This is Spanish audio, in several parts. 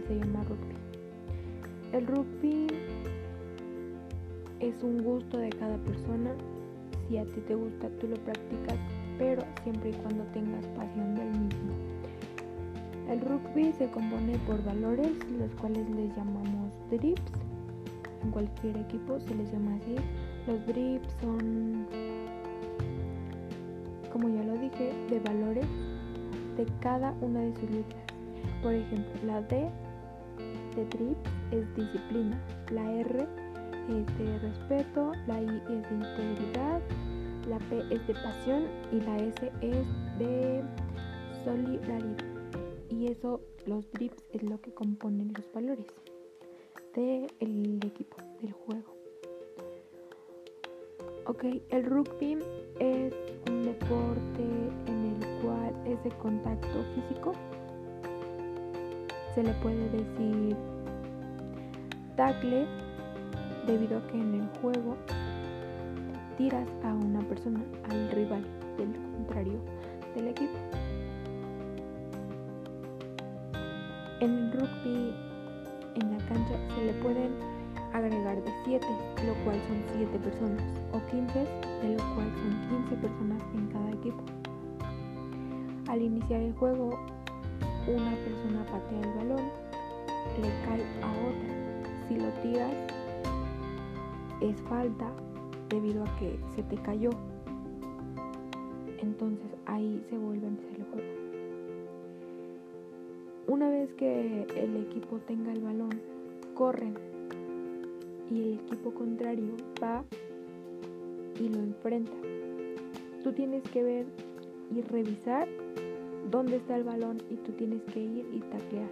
se llama rugby. El rugby es un gusto de cada persona. Si a ti te gusta, tú lo practicas, pero siempre y cuando tengas pasión del mismo. El rugby se compone por valores, los cuales les llamamos drips. En cualquier equipo se les llama así. Los drips son, como ya lo dije, de valores de cada una de sus letras. Por ejemplo, la D de drips es disciplina, la R es de respeto, la I es de integridad, la P es de pasión y la S es de solidaridad. Y eso, los drips, es lo que componen los valores del equipo, del juego. Ok, el rugby es un deporte es de contacto físico. Se le puede decir tackle debido a que en el juego tiras a una persona, al rival del contrario del equipo. En el rugby, en la cancha, se le pueden agregar de 7, lo cual son 7 personas, o 15, de lo cual son 15 personas en. Al iniciar el juego, una persona patea el balón, le cae a otra. Si lo tiras, es falta debido a que se te cayó. Entonces ahí se vuelve a empezar el juego. Una vez que el equipo tenga el balón, corren y el equipo contrario va y lo enfrenta. Tú tienes que ver y revisar dónde está el balón y tú tienes que ir y taclear.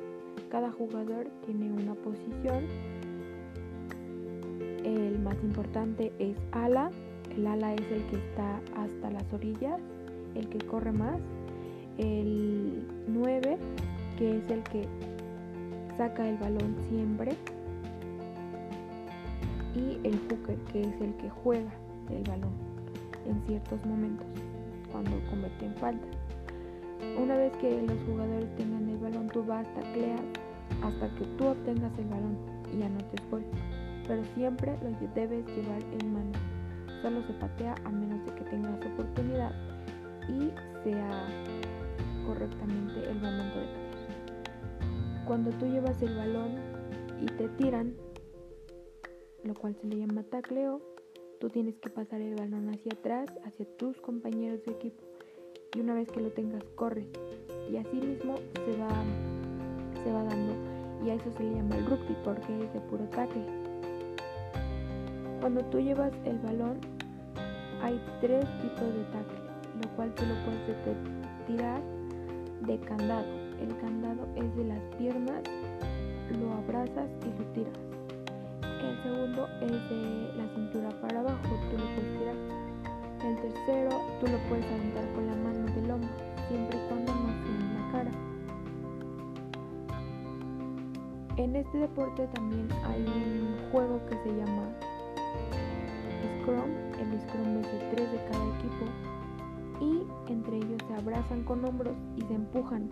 Cada jugador tiene una posición el más importante es ala. El ala es el que está hasta las orillas, el que corre más. El 9, que es el que saca el balón siempre. Y el hooker, que es el que juega el balón en ciertos momentos, cuando cometen falta. Una vez que los jugadores tengan el balón, tú vas a taclear hasta que tú obtengas el balón y anotes gol pero siempre lo debes llevar en mano. Solo se patea a menos de que tengas oportunidad y sea correctamente el momento de patear. Cuando tú llevas el balón y te tiran, lo cual se le llama tacleo, tú tienes que pasar el balón hacia atrás, hacia tus compañeros de equipo. Y una vez que lo tengas, corres. Y así mismo se va, se va dando. Y a eso se le llama el rugby porque es de puro tackle. Cuando tú llevas el balón, hay tres tipos de tackle, lo cual tú lo puedes tirar de candado. El candado es de las piernas, lo abrazas y lo tiras. El segundo es de la cintura para abajo, tú lo puedes tirar. El tercero, tú lo puedes En este deporte también hay un juego que se llama Scrum, el Scrum es de tres de cada equipo y entre ellos se abrazan con hombros y se empujan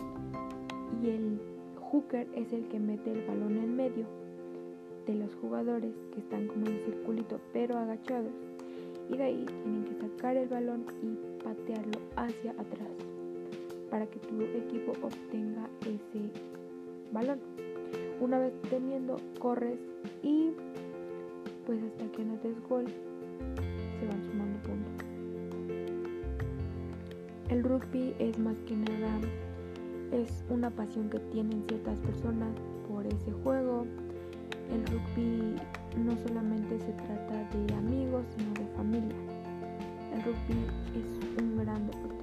y el hooker es el que mete el balón en medio de los jugadores que están como en circulito pero agachados y de ahí tienen que sacar el balón y patearlo hacia atrás para que tu equipo obtenga ese balón. Una vez teniendo, corres y pues hasta que anotes gol se van sumando puntos. El rugby es más que nada, es una pasión que tienen ciertas personas por ese juego. El rugby no solamente se trata de amigos, sino de familia. El rugby es un gran deporte.